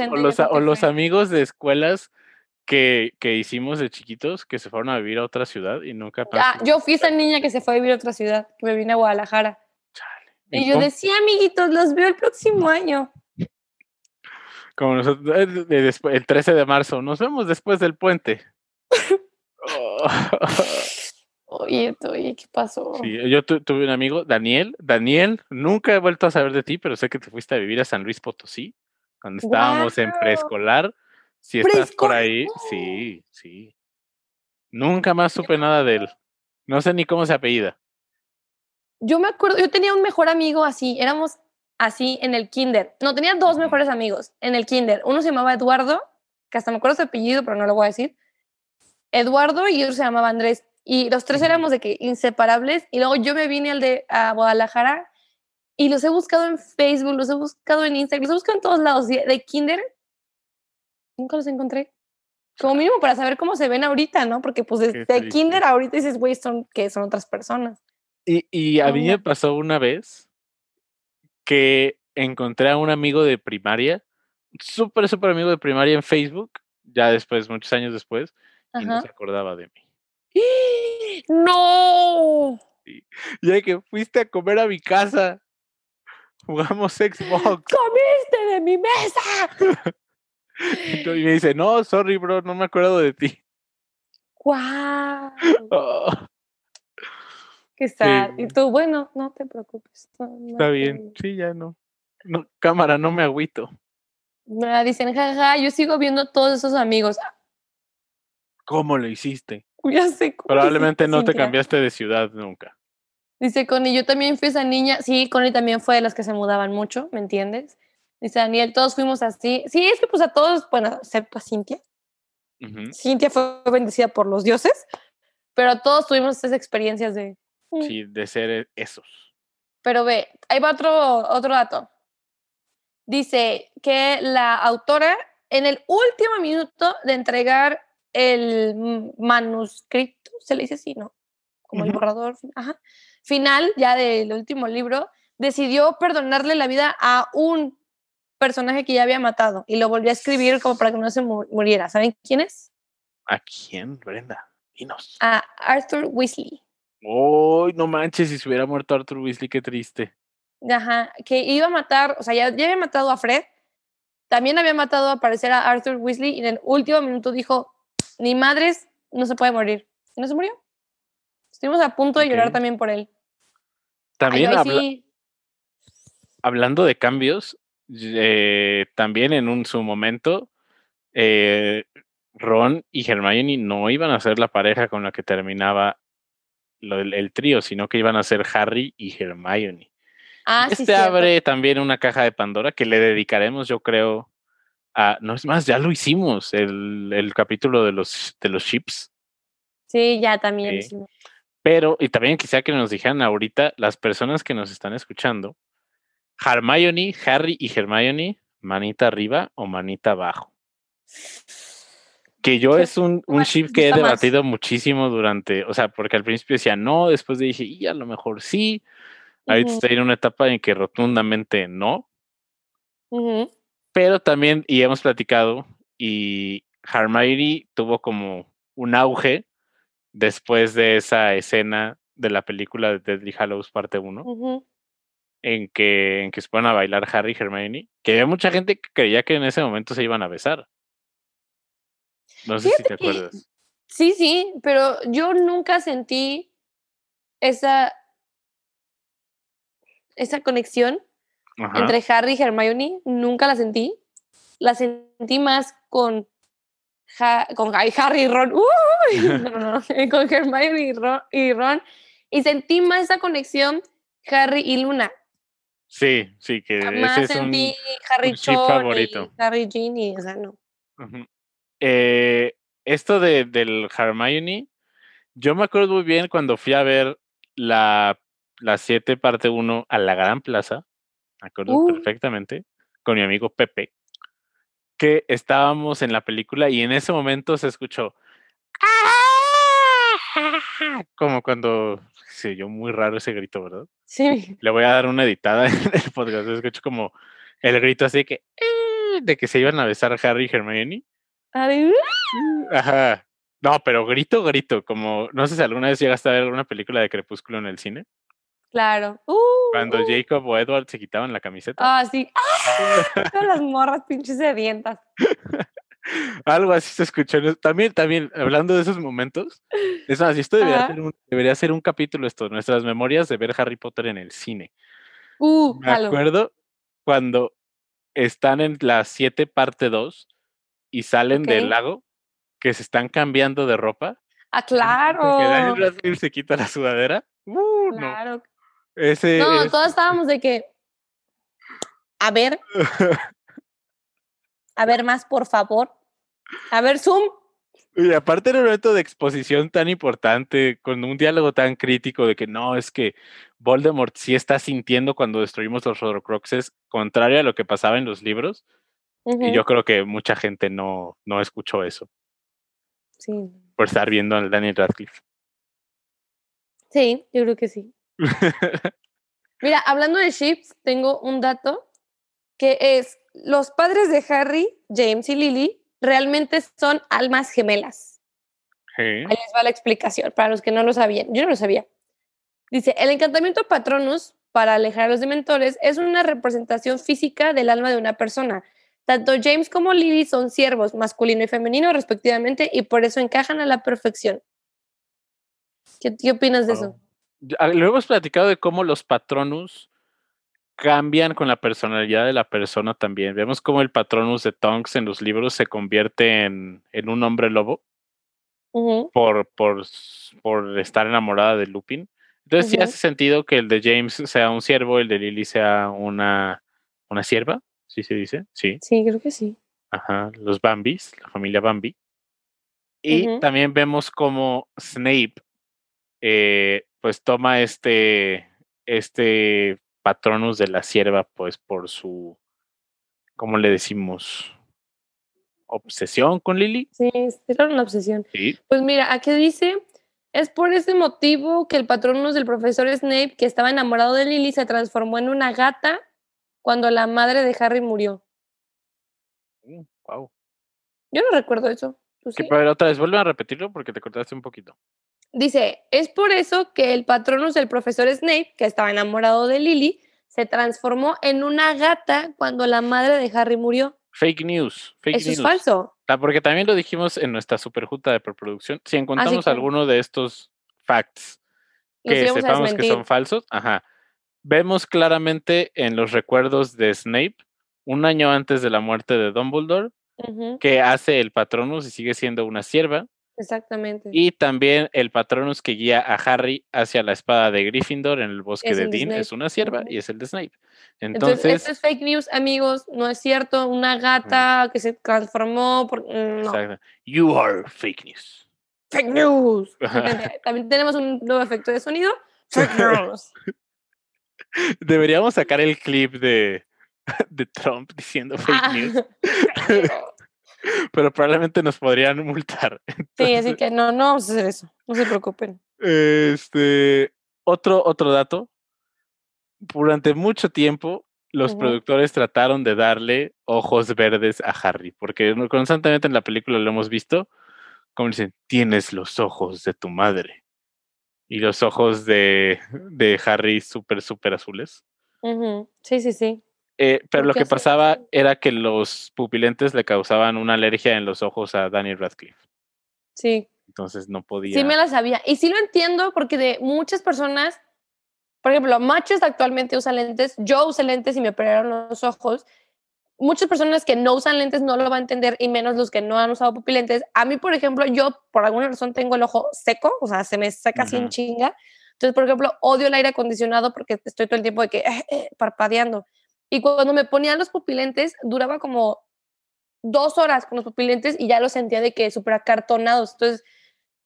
o los, o amigos de escuelas que, que hicimos de chiquitos que se fueron a vivir a otra ciudad y nunca Ah, pasó. yo fui esa niña que se fue a vivir a otra ciudad, que me vine a Guadalajara. Chale. Y yo decía, amiguitos, los veo el próximo año. Como nosotros, eh, el 13 de marzo, nos vemos después del puente. [laughs] Oye, oye, ¿qué pasó? Sí, yo tu- tuve un amigo, Daniel. Daniel, nunca he vuelto a saber de ti, pero sé que te fuiste a vivir a San Luis Potosí cuando estábamos en ¡Guau! preescolar. Si estás por ahí, sí, sí. Nunca más supe nada de él. No sé ni cómo se apellida. Yo me acuerdo, yo tenía un mejor amigo así, éramos así en el kinder. No, tenía dos mejores amigos en el kinder. Uno se llamaba Eduardo, que hasta me acuerdo su apellido, pero no lo voy a decir. Eduardo y otro se llamaba Andrés. Y los tres éramos de que inseparables. Y luego yo me vine al de a Guadalajara y los he buscado en Facebook, los he buscado en Instagram, los he buscado en todos lados. De kinder, nunca los encontré. Como mínimo para saber cómo se ven ahorita, ¿no? Porque pues de, de kinder ahorita dices, güey, son, que son otras personas. Y, y a mí me pasó una vez que encontré a un amigo de primaria, súper, súper amigo de primaria en Facebook, ya después, muchos años después, y no se acordaba de mí. ¡No! Y de que fuiste a comer a mi casa, jugamos Xbox. ¡Comiste de mi mesa! [laughs] Y me dice, no, sorry, bro, no me acuerdo de ti. ¡Guau! Oh, ¡Qué sad! Y tú, bueno, no te preocupes. no- no está te- bien, sí, ya no. no. Cámara, no me agüito. Me dicen, jaja, yo sigo viendo todos esos amigos. ¿Cómo lo hiciste? Ya sé. ¿cómo Probablemente no te Cintia? cambiaste de ciudad nunca. Dice Connie, yo también fui esa niña. Sí, Connie también fue de las que se mudaban mucho, ¿me entiendes? Dice Daniel, todos fuimos así. Sí, es que pues a todos, bueno, excepto a Cintia. Cintia fue bendecida por los dioses, pero todos tuvimos esas experiencias de... mm, Sí, de ser esos. Pero ve, ahí va otro, otro dato. Dice que la autora, en el último minuto de entregar el manuscrito, se le dice así, ¿no? Como el borrador ajá, final ya del último libro, decidió perdonarle la vida a un personaje que ya había matado y lo volvió a escribir como para que no se mu- muriera. ¿Saben quién es? ¿A quién, Brenda? Dinos. A Arthur Weasley. ¡Uy, no manches! Si se hubiera muerto Arthur Weasley, qué triste. Ajá, que iba a matar, o sea, ya, ya había matado a Fred, también había matado a parecer a Arthur Weasley y en el último minuto dijo, ni madres, no se puede morir. Y no se murió. Estuvimos a punto de llorar también por él. También ahí habla- sí, hablando de cambios, eh, también en un su momento, eh, Ron y Hermione no iban a ser la pareja con la que terminaba lo el trío, sino que iban a ser Harry y Hermione. Ah, sí, Este cierto. abre también una caja de Pandora que le dedicaremos, yo creo, a. No es más, ya lo hicimos, el, el capítulo de los, de los chips. Sí, ya también. Sí. Pero, y también quisiera que nos dijeran ahorita, las personas que nos están escuchando, Hermione, Harry y Hermione, manita arriba o manita abajo. Que yo ¿Qué- es un, un chip que he debatido muchísimo durante, o sea, porque al principio decía no, después dije, y a lo mejor sí. Ahorita Ujú, estoy en una etapa en que rotundamente no. Pero también, y hemos platicado, y Hermione tuvo como un auge después de esa escena de la película de Deadly Hallows parte 1, Ujú. en que, en que se ponen a bailar Harry y Hermione, que había mucha gente que creía que en ese momento se iban a besar. No sé si te que- acuerdas. Sí, sí, pero yo nunca sentí esa, esa conexión Ajá. entre Harry y Hermione, nunca la sentí. La sentí más con, Ha- con Harry y Ron. Uy, [laughs] no, no, no, con Hermione y Ron, y Ron. Y sentí más esa conexión Harry y Luna. Sí, sí, que Jamás ese es un... sentí Harry un chip Cho favorito. y Harry Ginny, o sea, no. Eh, esto de, del Hermione, yo me acuerdo muy bien cuando fui a ver la, la 7 parte 1 a la Gran Plaza, me acuerdo Uh. perfectamente, con mi amigo Pepe, que estábamos en la película y en ese momento se escuchó "Ah", como cuando se oyó muy raro ese grito, ¿verdad? Sí, Le voy a dar una editada [laughs] en el podcast, escucho como el grito así de que "Eh", de que se iban a besar Harry y Hermione. Harry, Ajá. No, pero grito, grito, como no sé si alguna vez llegaste a ver alguna película de Crepúsculo en el cine, claro. Uh, cuando. Jacob o Edward se quitaban la camiseta. Ah, sí. [laughs] ¡Ah! [laughs] Todas las morras pinches sedientas. Algo así se escuchó. También, también, hablando de esos momentos, es más, esto debería ser, un, debería ser un capítulo esto, nuestras memorias de ver Harry Potter en el cine. Uh, Me jalo. acuerdo cuando están en la 7 parte 2 y salen del lago, que se están cambiando de ropa. Ah, Que Daniel claro. Radcliffe se quita la sudadera. Uh, no. Ese No, es- todos estábamos de que. A ver, [laughs] a ver más, por favor. A ver, Zoom. Y aparte era un evento de exposición tan importante, con un diálogo tan crítico de que no, es que Voldemort sí está sintiendo cuando destruimos los Horcruxes, contrario a lo que pasaba en los libros, y yo creo que mucha gente no, no escuchó eso Sí. por estar viendo al Daniel Radcliffe. sí, yo creo que sí. [laughs] Mira, hablando de ships, tengo un dato que es: los padres de Harry, James y Lily, realmente son almas gemelas. Sí. Ahí les va la explicación, para los que no lo sabían. Yo no lo sabía. Dice, el encantamiento Patronus, para alejar a los dementores, es una representación física del alma de una persona. Tanto James como Lily son siervos, masculino y femenino, respectivamente, y por eso encajan a la perfección. ¿Qué, qué opinas de eso? Lo hemos platicado de cómo los patronus cambian con la personalidad de la persona también. Vemos cómo el patronus de Tonks en los libros se convierte en, en un hombre lobo por, por, por estar enamorada de Lupin. Entonces sí hace sentido que el de James sea un siervo, el de Lily sea una, una sierva, ¿sí se dice? Sí. Sí, creo que sí. Ajá, los Bambis, la familia Bambi. Y también vemos cómo Snape eh, pues toma este, este patronus de la sierva, pues por su, ¿cómo le decimos? Obsesión con Lily. Sí, era una obsesión. Sí. Pues mira, aquí dice, es por ese motivo que el patronus del profesor Snape, que estaba enamorado de Lily, se transformó en una gata cuando la madre de Harry murió. wow. Yo no recuerdo eso. ¿Tú Que, sí? pero otra vez, vuelve a repetirlo porque te cortaste un poquito. Dice, es por eso que el patronus del profesor Snape, que estaba enamorado de Lily, se transformó en una gata cuando la madre de Harry murió. Fake news. Fake Eso news. es falso. Ah, porque también lo dijimos en nuestra superjunta de preproducción. Si encontramos claro. alguno de estos facts que sepamos que son falsos, ajá. Vemos claramente en los recuerdos de Snape, un año antes de la muerte de Dumbledore, que hace el Patronus y sigue siendo una sierva. Exactamente. Y también el Patronus que guía a Harry hacia la espada de Gryffindor en el bosque Es de Dean es una sierva y es el de Snape. Entonces, Entonces, esto es fake news, amigos. No es cierto. Una gata que se transformó. Por... mm, No. exacto. you are fake news. Fake news. [laughs] [laughs] También tenemos un nuevo efecto de sonido. Fake news. [laughs] Deberíamos sacar el clip de, de Trump diciendo fake Ah, news. [laughs] pero probablemente nos podrían multar. [laughs] Sí, así que no, no vamos a hacer eso. No se preocupen. Este, otro, otro dato. Durante mucho tiempo, los productores trataron de darle ojos verdes a Harry, porque constantemente en la película lo hemos visto, como dicen, tienes los ojos de tu madre. Y los ojos de, de Harry súper, súper azules. Sí, sí, sí. Eh, pero ¿Por lo que pasaba era que los pupilentes le causaban una alergia en los ojos a Daniel Radcliffe. Sí. Entonces no podía. Sí me la sabía. Y sí lo entiendo porque de muchas personas, por ejemplo, Matches actualmente usa lentes, yo usé lentes y me operaron los ojos. Muchas personas que no usan lentes no lo van a entender y menos los que no han usado pupilentes. A mí, por ejemplo, yo por alguna razón tengo el ojo seco, o sea, se me seca así en Ujú. chinga. Entonces, por ejemplo, odio el aire acondicionado porque estoy todo el tiempo de que eh, eh, parpadeando. Y cuando me ponían los pupilentes, duraba como dos horas con los pupilentes y ya lo sentía de que súper acartonados. Entonces,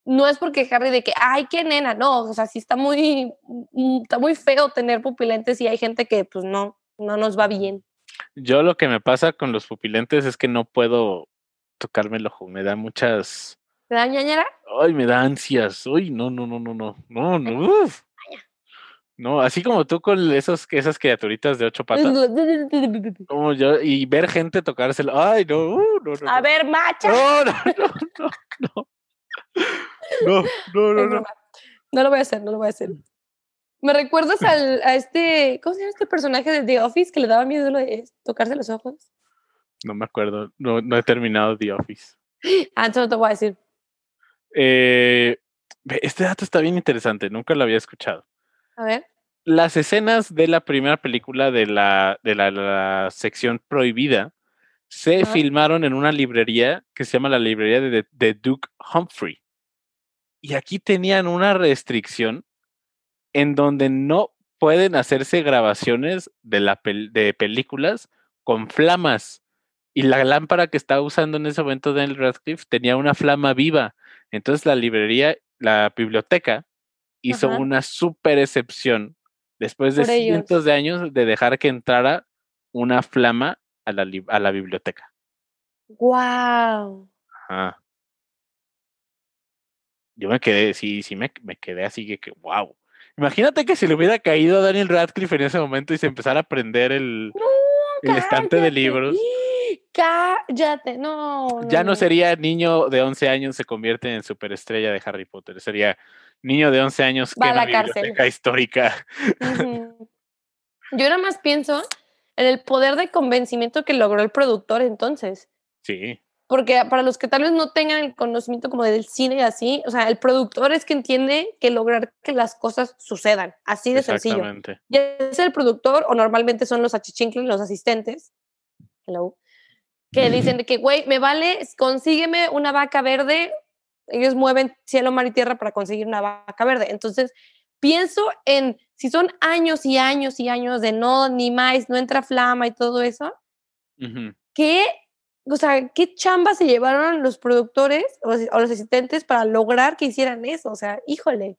no es porque Harry de que, ay, qué nena, no, o sea, sí está muy, mm, está muy feo tener pupilentes y hay gente que pues no, no nos va bien. Yo lo que me pasa con los pupilentes es que no puedo tocarme el ojo. Me da muchas. ¿Te da ñañara? Ay, me da ansias. Uy, no, no, no, no, no. No, no. uf. No, así como tú con esos, esas criaturitas de ocho patas. Como yo, y ver gente tocárselo. Ay, no, uh, no, no. A no. ver, macha. No, no, no, no, no. No, no, no, no. lo voy a hacer, no lo voy a hacer. ¿Me recuerdas al, a este, ¿cómo se llama este personaje de The Office que le daba miedo lo de tocarse los ojos? No me acuerdo. No, no he terminado The Office. Ah, entonces no te voy a decir. Eh, este dato está bien interesante. Nunca lo había escuchado. A ver. las escenas de la primera película de la, de la, la sección prohibida se filmaron en una librería que se llama la librería de, de Duke Humphrey. Y aquí tenían una restricción en donde no pueden hacerse grabaciones de, la pel- de películas con flamas. Y la lámpara que estaba usando en ese momento Daniel Radcliffe tenía una flama viva. Entonces la librería, la biblioteca, hizo Ajá. una super excepción después de Por ellos. cientos de años de dejar que entrara una flama a la, a la biblioteca. Wow. Ajá. Yo me quedé, sí, sí, me, me quedé así que, que, wow. Imagínate que se le hubiera caído a Daniel Radcliffe en ese momento y se empezara a prender el, el estante de libros. Cállate, no. Ya no sería niño de 11 años se convierte en superestrella de Harry Potter. Sería niño de 11 años Va que a una la cárcel. histórica. Yo nada más pienso en el poder de convencimiento que logró el productor entonces. Sí, Porque para los que tal vez no tengan el conocimiento como del cine y así, o sea, el productor es que entiende que lograr que las cosas sucedan, así de sencillo. exactamente. Ya es el productor o normalmente son los achichincles, los asistentes, hello, que dicen de que, güey, me vale, consígueme una vaca verde. Ellos mueven cielo, mar y tierra para conseguir una vaca verde. Entonces, pienso en si son años y años y años de no, ni más, no entra flama y todo eso, Ujú. ¿qué, o sea, qué chamba se llevaron los productores o, o los asistentes para lograr que hicieran eso? O sea, híjole.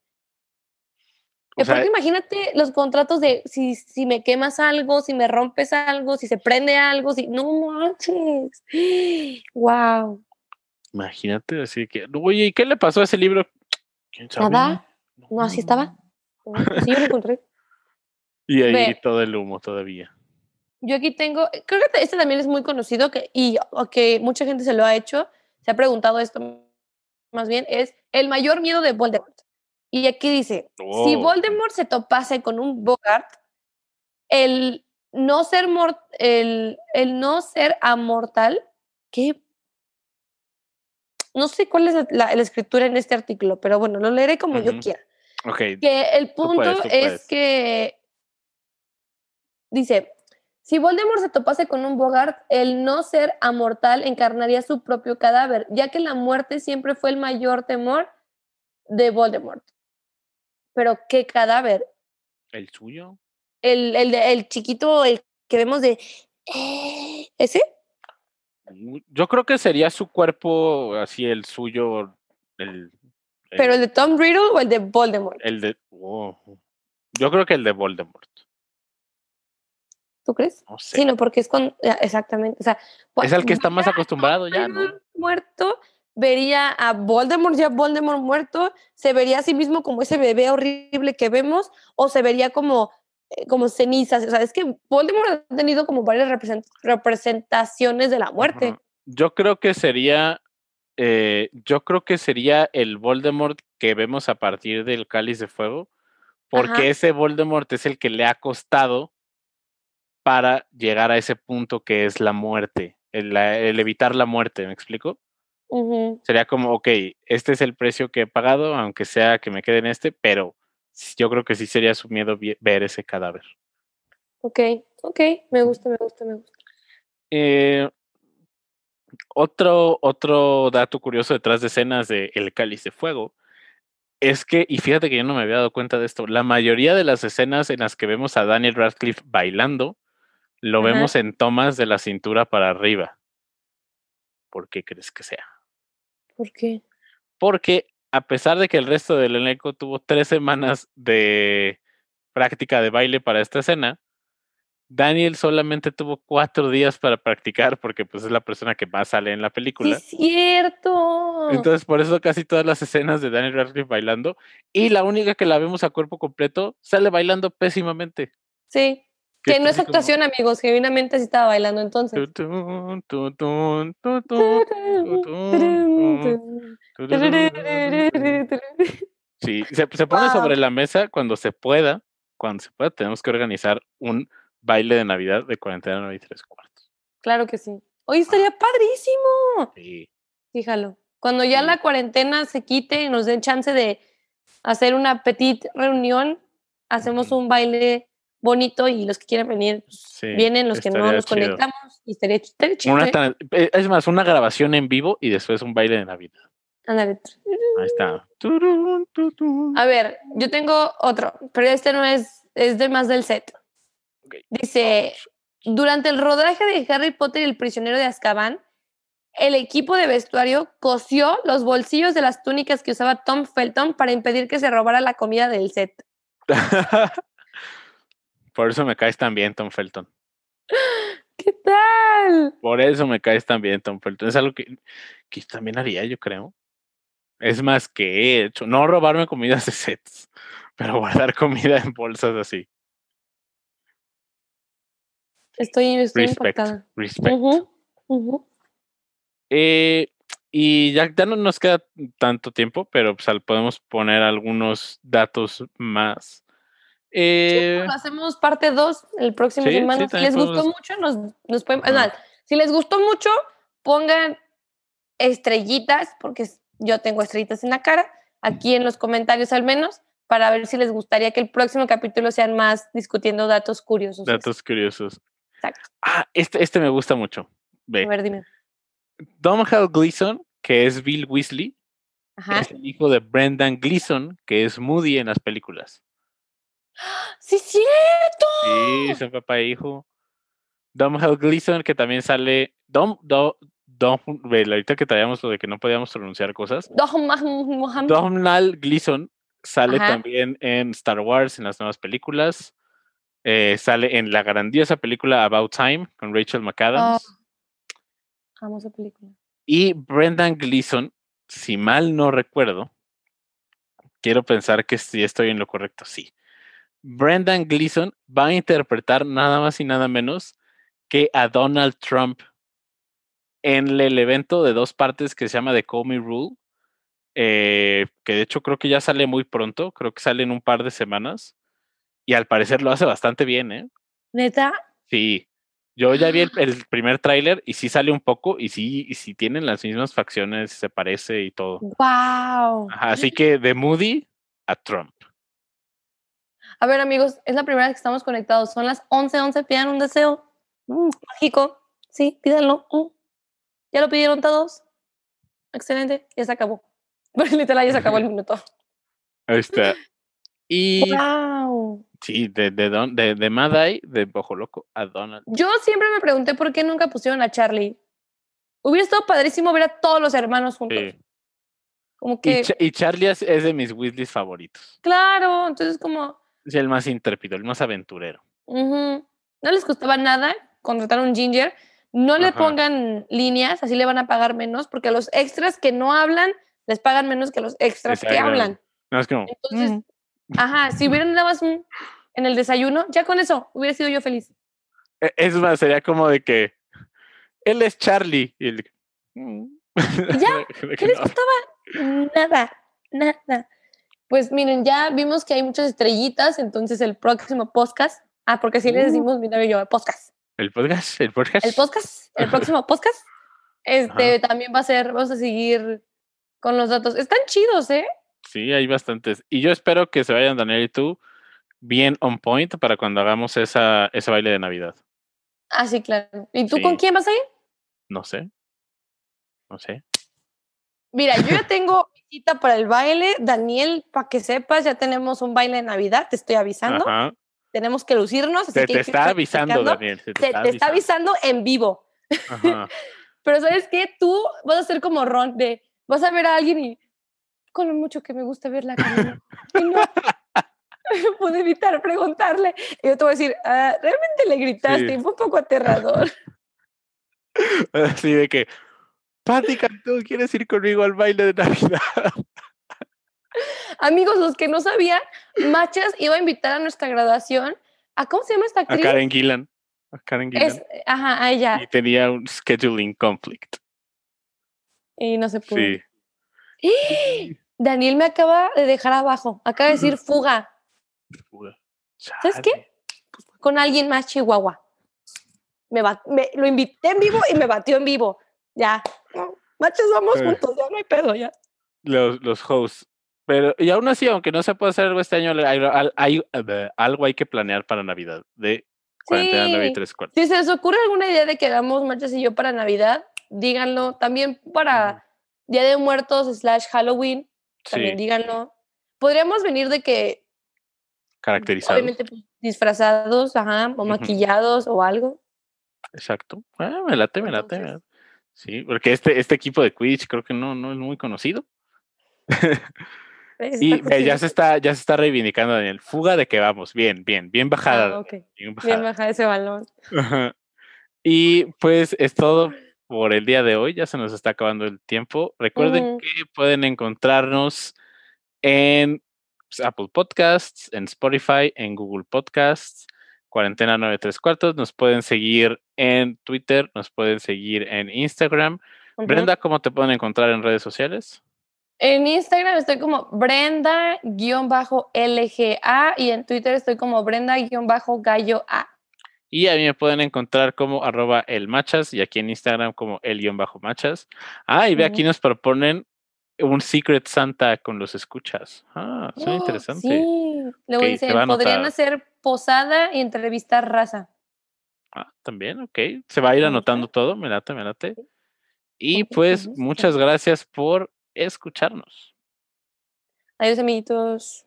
O sea, imagínate los contratos de si, si me quemas algo, si me rompes algo, si se prende algo, si no manches. [gasps] Wow. Imagínate, así que, oye, ¿y qué le pasó a ese libro? ¿Quién sabe? Nada. No, así estaba. [laughs] Sí, yo lo encontré. Y ahí Ve. todo el humo todavía. Yo aquí tengo, creo que este también es muy conocido que, y que mucha gente se lo ha hecho, se ha preguntado esto más bien, es el mayor miedo de Voldemort. Y aquí dice, si Oh. Voldemort se topase con un Bogart, el no ser mort el, el no ser amortal, ¿qué? No sé cuál es la, la escritura en este artículo, pero bueno, lo leeré como yo quiera. Ok, Que el Tú punto puedes, tú es que dice, Si Voldemort se topase con un Bogart, el no ser amortal encarnaría su propio cadáver, ya que la muerte siempre fue el mayor temor de Voldemort. Pero, ¿qué cadáver? ¿El suyo? El, el, el chiquito, el que vemos de... eh, ¿Ese? Yo creo que sería su cuerpo, así el suyo, el, ¿Pero el de Tom Riddle o el de Voldemort? el de... oh, Yo creo que el de Voldemort. ¿Tú crees? No sé. Sí, no, porque es con... ah, Exactamente. O sea, es el que está más acostumbrado ya, ¿no? Muerto, vería a Voldemort ya Voldemort muerto, se vería a sí mismo como ese bebé horrible que vemos, o se vería como, eh, como cenizas. O sea, es que Voldemort ha tenido como varias represent- representaciones de la muerte. Yo creo que sería, eh, yo creo que sería el Voldemort que vemos a partir del Cáliz de Fuego, porque Ajá. ese Voldemort es el que le ha costado para llegar a ese punto que es la muerte, el, evitar la muerte, ¿me explico? Ujú. Sería como, ok, este es el precio que he pagado, aunque sea que me quede en este, pero yo creo que sí sería su miedo ver ese cadáver. Ok, ok, me gusta, me gusta, me gusta. Eh, otro, otro dato curioso detrás de escenas de El Cáliz de Fuego es que, y fíjate que yo no me había dado cuenta de esto, la mayoría de las escenas en las que vemos a Daniel Radcliffe bailando, lo Ajá. vemos en tomas de la cintura para arriba. ¿Por qué crees que sea? ¿Por qué? Porque a pesar de que el resto del elenco tuvo tres semanas de práctica de baile para esta escena, Daniel solamente tuvo cuatro días para practicar porque pues es la persona que más sale en la Sí, película. es cierto. Entonces, por eso casi todas las escenas de Daniel Radcliffe bailando y la única que la vemos a cuerpo completo sale bailando pésimamente. sí, que no es como actuación, amigos, genuinamente sí estaba bailando entonces. [laughs] Sí, se, se pone Wow. sobre la mesa cuando se pueda. Cuando se pueda, tenemos que organizar un baile de Navidad de 49 y tres cuartos. Claro que sí. Hoy estaría padrísimo. Sí. Fíjalo. Cuando ya Sí. la cuarentena se quite y nos den chance de hacer una petit reunión, hacemos un baile bonito y los que quieran venir pues, Sí, vienen, los que no nos chido. conectamos y estaría, estaría. Una ¿eh? eh, es más, una grabación en vivo y después un baile de Navidad. Ándale. Ahí está. A ver, yo tengo otro, pero este no es, es de más del set. Dice, durante el rodaje de Harry Potter y el prisionero de Azkaban, el equipo de vestuario cosió los bolsillos de las túnicas que usaba Tom Felton para impedir que se robara la comida del set. [laughs] Por eso me caes tan bien, Tom Felton. ¿Qué tal? Por eso me caes tan bien, Tom Felton. Es algo que, que también haría, yo creo. Es más que he hecho. No robarme comidas de sets, pero guardar comida en bolsas así. Estoy, estoy Respect. Eh, y ya, ya no nos queda tanto tiempo, pero pues, podemos poner algunos datos más. Eh, hacemos parte 2 el próximo Sí, sí, semana. si les gustó mucho, nos, nos pueden. si les gustó mucho, pongan estrellitas, porque yo tengo estrellitas en la cara, aquí en los comentarios al menos, para ver si les gustaría que el próximo capítulo sean más discutiendo datos curiosos. datos curiosos. Exacto. Ah, este, este me gusta mucho. A Ve. ver, dime. Domhnall Gleeson, que es Bill Weasley, Ajá. es el hijo de Brendan Gleeson, que es Moody en las películas. ¡Sí, cierto! Sí, son papá e hijo. Domhnall Gleeson, que también sale. Dom, Dom, Dom, ve, ahorita que traíamos lo de que no podíamos pronunciar cosas. Domhnall Gleeson sale Ajá. también en Star Wars, en las nuevas películas. Eh, sale en la grandiosa película About Time con Rachel McAdams. Amo esa película. Y Brendan Gleeson, si mal no recuerdo, quiero pensar que sí estoy en lo correcto, sí. Brendan Gleeson va a interpretar nada más y nada menos que a Donald Trump en el evento de dos partes que se llama The Comey Rule, eh, que de hecho creo que ya sale muy pronto, creo que sale en un par de semanas, y al parecer lo hace bastante bien, ¿eh? ¿Neta? Sí. Yo ya vi el, [gasps] el primer tráiler y sí sale un poco y sí, y sí tienen las mismas facciones, se parece y todo. ¡Wow! Ajá, así que de Moody a Trump. A ver, amigos, es la primera vez que estamos conectados. Son las 11:11. pidan un deseo. Uh, Mágico. Sí, pídanlo. Mm. ¿Ya lo pidieron todos? Excelente, ya se acabó. [laughs] Porque literal ya se acabó el [laughs] minuto. ahí está. Y ¡Wow! sí, de, de, Don- de, de Madai, de Bojo Loco a Donald. Yo siempre me pregunté por qué nunca pusieron a Charlie. Hubiera estado padrísimo ver a todos los hermanos juntos. Sí. Como Y, que, y Charlie es, de mis Weasleys favoritos. claro, entonces como, Es el más intrépido, el más aventurero. ujú, no les costaba nada contratar un ginger. No le Ajá. pongan líneas, así le van a pagar menos, porque a los extras que no hablan les pagan menos que a los extras que hablan. No, es como, Entonces, mm, ajá, si hubieran nada más un- en el desayuno, ya con eso hubiera sido yo feliz. e- es más, sería como de que él es Charlie. Y el- ya, [laughs] ¿Qué les no. costaba? Nada, nada. Pues miren, ya vimos que hay muchas estrellitas, entonces el próximo podcast, ah, porque así le Uh. decimos mi novio y yo, podcast. El podcast, el podcast. El podcast, el próximo podcast, este también va a ser, vamos a seguir con los datos. Están chidos, ¿eh? Sí, hay bastantes. Y yo espero que se vayan Daniel y tú bien on point para cuando hagamos esa, ese baile de Navidad. Ah, sí, claro. ¿Y tú Sí. con quién vas a ir? No sé. No sé. Mira, yo ya [laughs] tengo cita para el baile. Daniel, para que sepas, ya tenemos un baile de Navidad, te estoy avisando. Ajá. Tenemos que lucirnos. así Se que te está avisando. Daniel. Se te, está, te está avisando. en vivo. Ajá. [laughs] Pero ¿sabes qué? Tú vas a ser como Ron, de vas a ver a alguien y con lo mucho que me gusta verla caminar. [laughs] Y no no [laughs] pude evitar preguntarle. Y yo te voy a decir, "Ah, realmente le gritaste, Sí. fue un poco aterrador. Así de que, Pati Cantú, ¿quieres ir conmigo al baile de Navidad? Amigos, los que no sabían, Machas iba a invitar a nuestra graduación a, ¿cómo se llama esta A actriz? Karen Gillan. A Karen Gillan. Es, ajá, a ella. Y tenía un scheduling conflict. Y no se pudo. Sí. [gasps] Daniel me acaba de dejar abajo. Acaba de decir fuga ¿Sabes qué? Con alguien más chihuahua. Me, me- lo invité en vivo y me batió en vivo. Ya. Machos, vamos juntos, ya no hay pedo, ya. Los, los hosts. Pero, y aún así, aunque no se pueda hacer algo este año, hay, hay- hay- eh, algo hay que planear para Navidad. De cuarentena nueve y Sí. tres cuartos. Si se les ocurre alguna idea de que hagamos Machas y yo para Navidad, díganlo. También para Día de Muertos slash Halloween, también Sí, díganlo. Podríamos venir de que, caracterizado. obviamente, pues, disfrazados, ajá, o maquillados o algo. Exacto. Ah, me late, me late. me late. Sí, porque este, este equipo de Quidditch creo que no, no es muy conocido. [laughs] Y ya se está, ya se está reivindicando, Daniel. Fuga de que vamos. Bien, bien, bien bajada. Ah, bien Bien bajada. baja ese balón. Ajá. Y pues es todo por el día de hoy. Ya se nos está acabando el tiempo. Recuerden que pueden encontrarnos en pues, Apple Podcasts, en Spotify, en Google Podcasts, Cuarentena 93 cuartos. Nos pueden seguir en Twitter, nos pueden seguir en Instagram. Brenda, ¿cómo te pueden encontrar en redes sociales? En Instagram estoy como Brenda-LGA y en Twitter estoy como Brenda-Gallo A. Y a mí me pueden encontrar como arroba el machas y aquí en Instagram como el guion bajo machas. Ah, y ve aquí nos proponen un Secret Santa con los escuchas. Ah, suena ¡Oh! interesante. Sí. Luego Ok, se dicen, podrían hacer posada y entrevistar raza. Ah, también, ok. Se va a ir anotando todo, me late, me late. Y pues muchas gracias por escucharnos. Adiós, amiguitos.